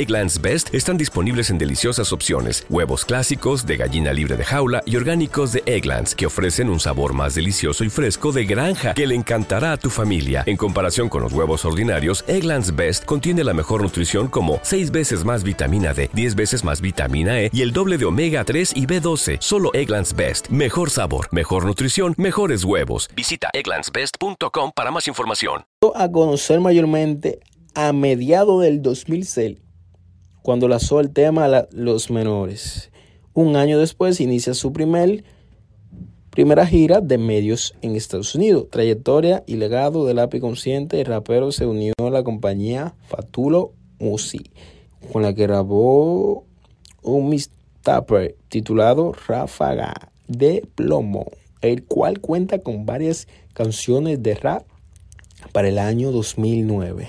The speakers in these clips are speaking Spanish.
Egglands Best están disponibles en deliciosas opciones. Huevos clásicos, de gallina libre de jaula y orgánicos de Egglands, que ofrecen un sabor más delicioso y fresco de granja que le encantará a tu familia. En comparación con los huevos ordinarios, Egglands Best contiene la mejor nutrición como 6 veces más vitamina D, 10 veces más vitamina E y el doble de omega 3 y B12. Solo Egglands Best. Mejor sabor, mejor nutrición, mejores huevos. Visita egglandsbest.com para más información. a conocer mayormente a mediados del 2006, cuando lanzó el tema la- Los Menores. Un año después inicia su primer, primera gira de medios en Estados Unidos. Trayectoria y legado del lápiz consciente, el rapero se unió a la compañía Fatulo Music, con la que grabó un mixtape titulado Ráfaga de Plomo, el cual cuenta con varias canciones de rap para el año 2009.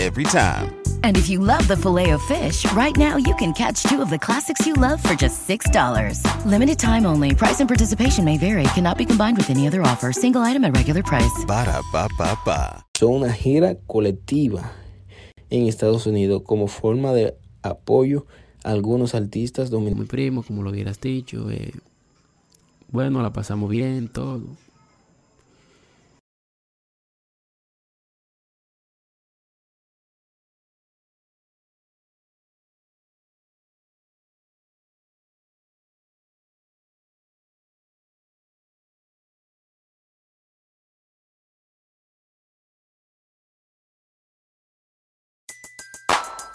Every time. And if you love the filet of fish, right now you can catch two of the classics you love for just $6. Limited time only. Price and participation may vary. Cannot be combined with any other offer. Single item at regular price. Ba-da-ba-ba-ba. una gira colectiva en Estados Unidos como forma de apoyo a algunos artistas mi dominicanos. primo, como lo hubieras dicho. eh, bueno, la pasamos bien, todo.